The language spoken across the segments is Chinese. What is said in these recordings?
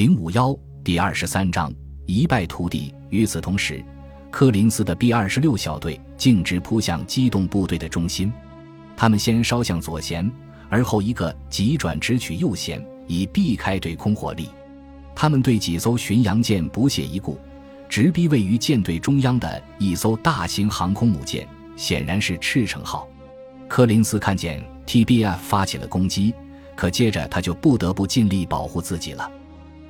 零五幺第二十三章一败涂地。与此同时，柯林斯的 B 二十六小队径直扑向机动部队的中心。他们先稍向左舷，而后一个急转直取右舷，以避开对空火力。他们对几艘巡洋舰不屑一顾，直逼位于舰队中央的一艘大型航空母舰，显然是赤城号。柯林斯看见 TBF 发起了攻击，可接着他就不得不尽力保护自己了。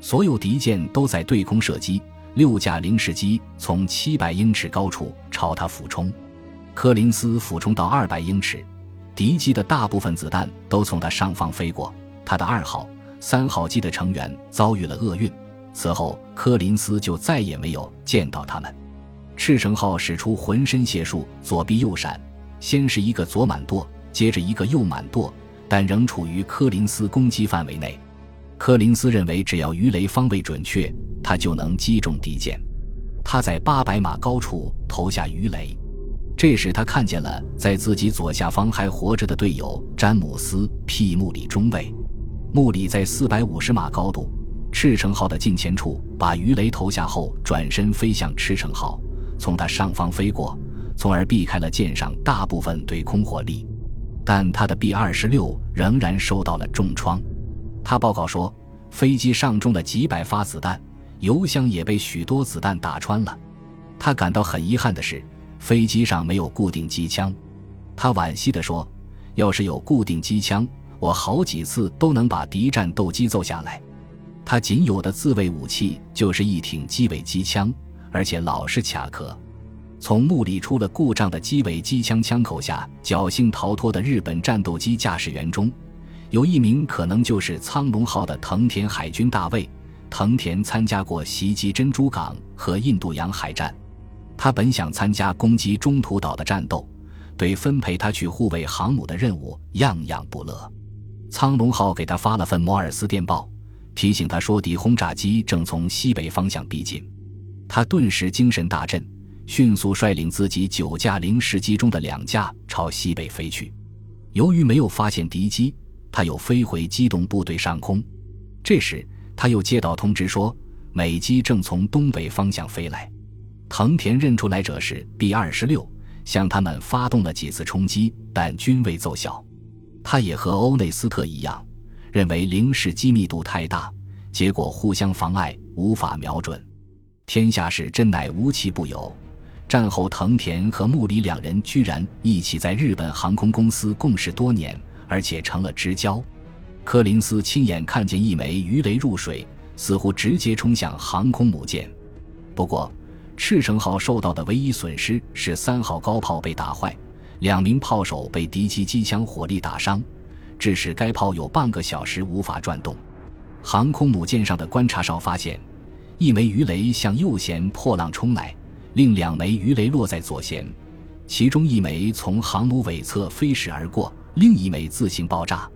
所有敌舰都在对空射击。六架零式机从七百英尺高处朝他俯冲，柯林斯俯冲到二百英尺，敌机的大部分子弹都从他上方飞过。他的二号、三号机的成员遭遇了厄运，此后柯林斯就再也没有见到他们。赤城号使出浑身解数，左避右闪，先是一个左满舵，接着一个右满舵，但仍处于柯林斯攻击范围内。柯林斯认为，只要鱼雷方位准确，他就能击中敌舰。他在八百码高处投下鱼雷，这时他看见了在自己左下方还活着的队友詹姆斯 ·P· 穆里中尉。穆里在四百五十码高度，赤城号的近前处，把鱼雷投下后，转身飞向赤城号，从他上方飞过，从而避开了舰上大部分对空火力。但他的 B 二十六仍然受到了重创。他报告说，飞机上中了几百发子弹，油箱也被许多子弹打穿了。他感到很遗憾的是，飞机上没有固定机枪。他惋惜地说：“要是有固定机枪，我好几次都能把敌战斗机揍下来。”他仅有的自卫武器就是一挺机尾机枪，而且老是卡壳。从木里出了故障的机尾机枪枪口下侥幸逃脱的日本战斗机驾驶员中。有一名可能就是苍龙号的藤田海军大尉，藤田参加过袭击珍珠港和印度洋海战。他本想参加攻击中途岛的战斗，对分配他去护卫航母的任务样样不乐。苍龙号给他发了份摩尔斯电报，提醒他说敌轰炸机正从西北方向逼近。他顿时精神大振，迅速率领自己九架零式机中的两架朝西北飞去。由于没有发现敌机。他又飞回机动部队上空，这时他又接到通知说，美机正从东北方向飞来。藤田认出来者是 B 二十六，向他们发动了几次冲击，但均未奏效。他也和欧内斯特一样，认为零式机密度太大，结果互相妨碍，无法瞄准。天下事真乃无奇不有。战后，藤田和木里两人居然一起在日本航空公司共事多年。而且成了知交，柯林斯亲眼看见一枚鱼雷入水，似乎直接冲向航空母舰。不过，赤城号受到的唯一损失是三号高炮被打坏，两名炮手被敌机机枪火力打伤，致使该炮有半个小时无法转动。航空母舰上的观察哨发现，一枚鱼雷向右舷破浪冲来，另两枚鱼雷落在左舷，其中一枚从航母尾侧飞驶而过。另一枚自行爆炸，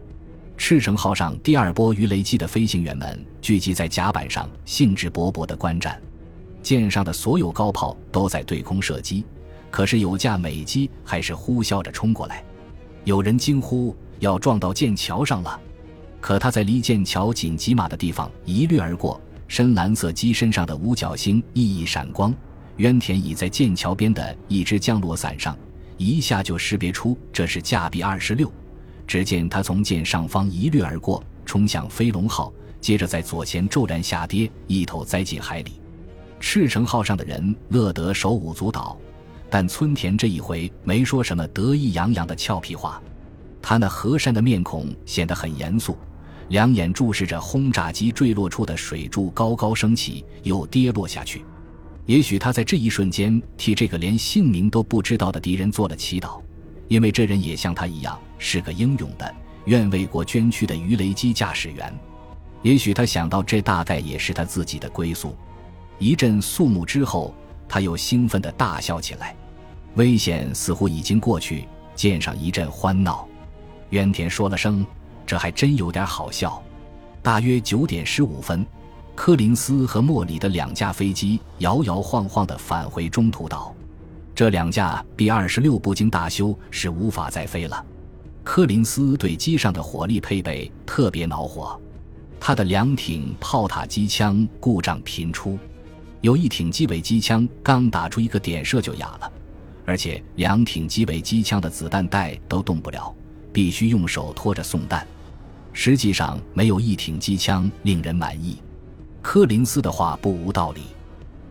赤城号上第二波鱼雷机的飞行员们聚集在甲板上，兴致勃勃地观战。舰上的所有高炮都在对空射击，可是有架美机还是呼啸着冲过来。有人惊呼：“要撞到剑桥上了！”可他在离剑桥仅几码的地方一掠而过，深蓝色机身上的五角星熠熠闪光。渊田倚在剑桥边的一只降落伞上。一下就识别出这是架 B 二十六，只见他从舰上方一掠而过，冲向飞龙号，接着在左前骤然下跌，一头栽进海里。赤城号上的人乐得手舞足蹈，但村田这一回没说什么得意洋洋的俏皮话，他那和善的面孔显得很严肃，两眼注视着轰炸机坠落处的水柱高高升起，又跌落下去。也许他在这一瞬间替这个连姓名都不知道的敌人做了祈祷，因为这人也像他一样是个英勇的、愿为国捐躯的鱼雷机驾驶员。也许他想到这大概也是他自己的归宿。一阵肃穆之后，他又兴奋地大笑起来。危险似乎已经过去，舰上一阵欢闹。渊田说了声：“这还真有点好笑。”大约九点十五分。柯林斯和莫里的两架飞机摇摇晃晃地返回中途岛，这两架 B 二十六不经大修是无法再飞了。柯林斯对机上的火力配备特别恼火，他的两挺炮塔机枪故障频出，有一挺机尾机枪刚打出一个点射就哑了，而且两挺机尾机枪的子弹带都动不了，必须用手托着送弹。实际上，没有一挺机枪令人满意。柯林斯的话不无道理。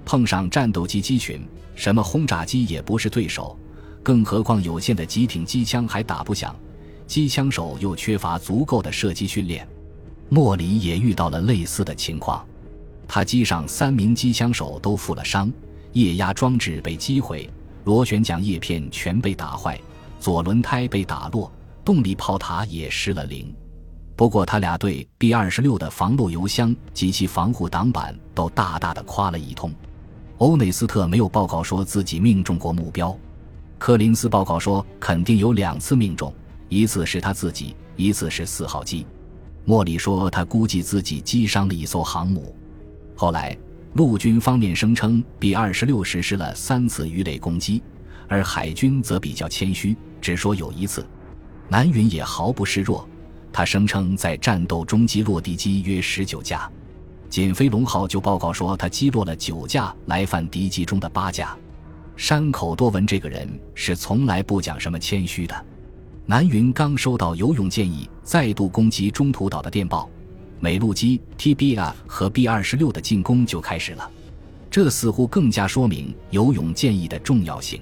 碰上战斗机机群，什么轰炸机也不是对手，更何况有限的几挺机枪还打不响，机枪手又缺乏足够的射击训练。莫里也遇到了类似的情况，他机上三名机枪手都负了伤，液压装置被击毁，螺旋桨叶片全被打坏，左轮胎被打落，动力炮塔也失了灵。不过，他俩对 B 二十六的防漏油箱及其防护挡板都大大的夸了一通。欧内斯特没有报告说自己命中过目标，柯林斯报告说肯定有两次命中，一次是他自己，一次是四号机。莫里说他估计自己击伤了一艘航母。后来，陆军方面声称 B 二十六实施了三次鱼雷攻击，而海军则比较谦虚，只说有一次。南云也毫不示弱。他声称在战斗中击落敌机约十九架，仅飞龙号就报告说他击落了九架来犯敌机中的八架。山口多闻这个人是从来不讲什么谦虚的。南云刚收到游泳建议再度攻击中途岛的电报，美陆机 TBR 和 B 二十六的进攻就开始了，这似乎更加说明游泳建议的重要性。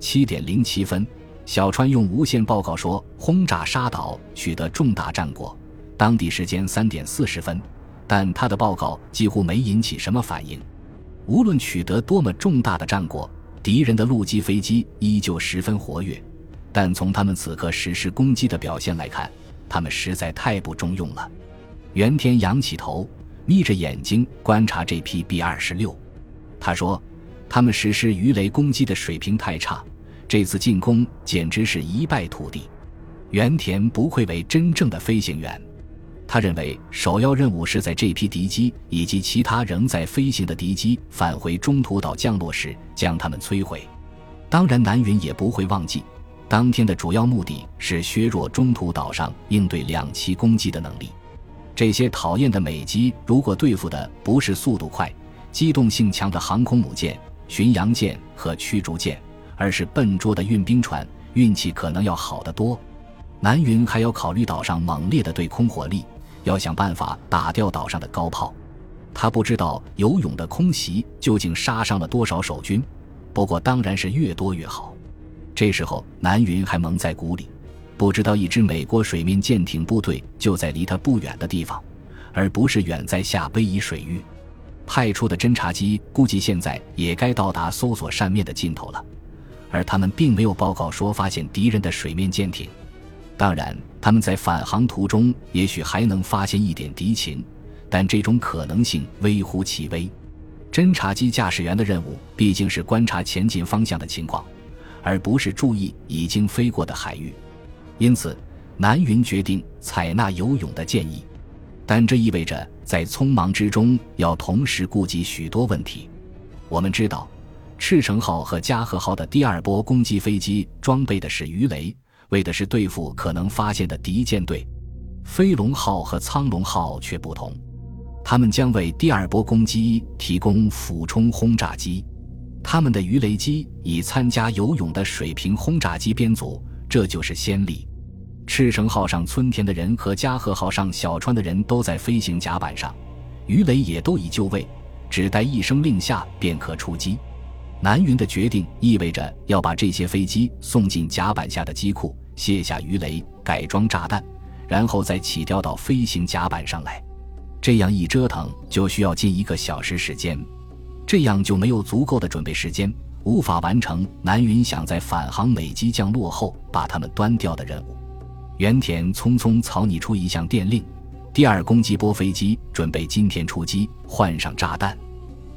七点零七分。小川用无线报告说，轰炸沙岛取得重大战果。当地时间三点四十分，但他的报告几乎没引起什么反应。无论取得多么重大的战果，敌人的陆基飞机依旧十分活跃。但从他们此刻实施攻击的表现来看，他们实在太不中用了。原田仰起头，眯着眼睛观察这批 B 二十六。他说：“他们实施鱼雷攻击的水平太差。”这次进攻简直是一败涂地，原田不愧为真正的飞行员。他认为首要任务是在这批敌机以及其他仍在飞行的敌机返回中途岛降落时将它们摧毁。当然，南云也不会忘记，当天的主要目的是削弱中途岛上应对两栖攻击的能力。这些讨厌的美机，如果对付的不是速度快、机动性强的航空母舰、巡洋舰和驱逐舰。而是笨拙的运兵船，运气可能要好得多。南云还要考虑岛上猛烈的对空火力，要想办法打掉岛上的高炮。他不知道游泳的空袭究竟杀伤了多少守军，不过当然是越多越好。这时候南云还蒙在鼓里，不知道一支美国水面舰艇部队就在离他不远的地方，而不是远在夏威夷水域。派出的侦察机估计现在也该到达搜索扇面的尽头了。而他们并没有报告说发现敌人的水面舰艇，当然，他们在返航途中也许还能发现一点敌情，但这种可能性微乎其微。侦察机驾驶员的任务毕竟是观察前进方向的情况，而不是注意已经飞过的海域。因此，南云决定采纳游泳的建议，但这意味着在匆忙之中要同时顾及许多问题。我们知道。赤城号和加贺号的第二波攻击飞机装备的是鱼雷，为的是对付可能发现的敌舰队。飞龙号和苍龙号却不同，他们将为第二波攻击提供俯冲轰炸机。他们的鱼雷机以参加游泳的水平轰炸机编组，这就是先例。赤城号上村田的人和加贺号上小川的人都在飞行甲板上，鱼雷也都已就位，只待一声令下便可出击。南云的决定意味着要把这些飞机送进甲板下的机库，卸下鱼雷，改装炸弹，然后再起吊到飞行甲板上来。这样一折腾就需要近一个小时时间，这样就没有足够的准备时间，无法完成南云想在返航美机降落后把它们端掉的任务。原田匆匆草拟出一项电令：第二攻击波飞机准备今天出击，换上炸弹。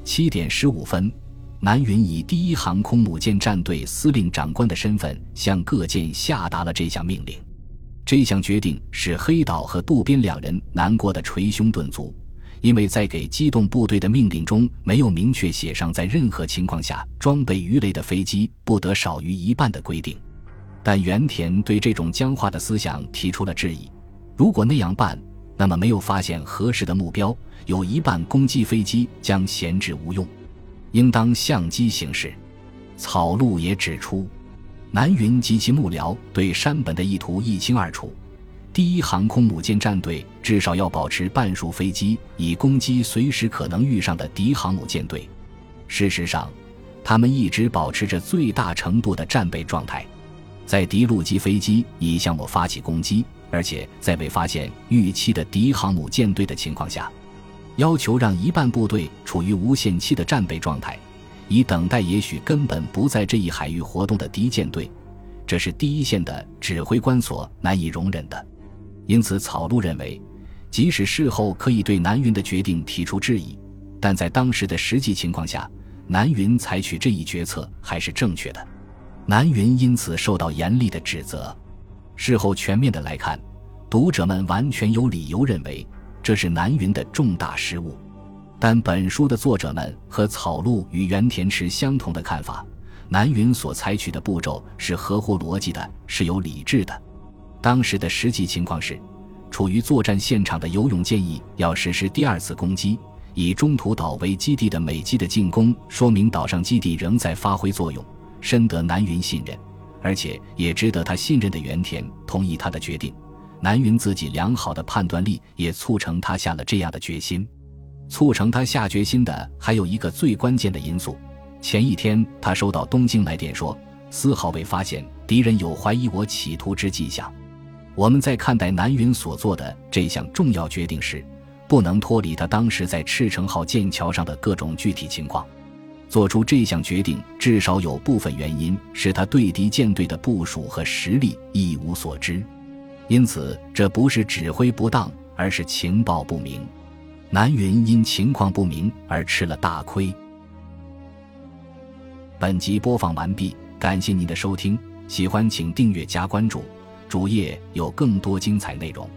七点十五分。南云以第一航空母舰战队司令长官的身份向各舰下达了这项命令。这项决定使黑岛和渡边两人难过的捶胸顿足，因为在给机动部队的命令中没有明确写上在任何情况下装备鱼雷的飞机不得少于一半的规定。但原田对这种僵化的思想提出了质疑：如果那样办，那么没有发现合适的目标，有一半攻击飞机将闲置无用，应当相机行事。草鹿也指出，南云及其幕僚对山本的意图一清二楚。第一航空母舰战队至少要保持半数飞机，以攻击随时可能遇上的敌航母舰队。事实上，他们一直保持着最大程度的战备状态，在敌陆基飞机已向我发起攻击，而且在未发现预期的敌航母舰队的情况下，要求让一半部队处于无限期的战备状态，以等待也许根本不在这一海域活动的敌舰队。这是第一线的指挥官所难以容忍的。因此，草鹿认为，即使事后可以对南云的决定提出质疑，但在当时的实际情况下，南云采取这一决策还是正确的。南云因此受到严厉的指责。事后全面的来看，读者们完全有理由认为这是南云的重大失误。但本书的作者们和草鹿与原田持相同的看法：南云所采取的步骤是合乎逻辑的，是有理智的。当时的实际情况是，处于作战现场的游泳建议要实施第二次攻击，以中途岛为基地的美机的进攻，说明岛上基地仍在发挥作用，深得南云信任，而且也值得他信任的原田同意他的决定。南云自己良好的判断力也促成他下了这样的决心。促成他下决心的还有一个最关键的因素：前一天他收到东京来电说，丝毫未发现敌人有怀疑我企图之迹象。我们在看待南云所做的这项重要决定时，不能脱离他当时在赤城号剑桥上的各种具体情况。做出这项决定，至少有部分原因是他对敌舰队的部署和实力一无所知，因此这不是指挥不当，而是情报不明。南云因情况不明而吃了大亏。本集播放完毕，感谢您的收听，喜欢请订阅加关注。主页有更多精彩内容。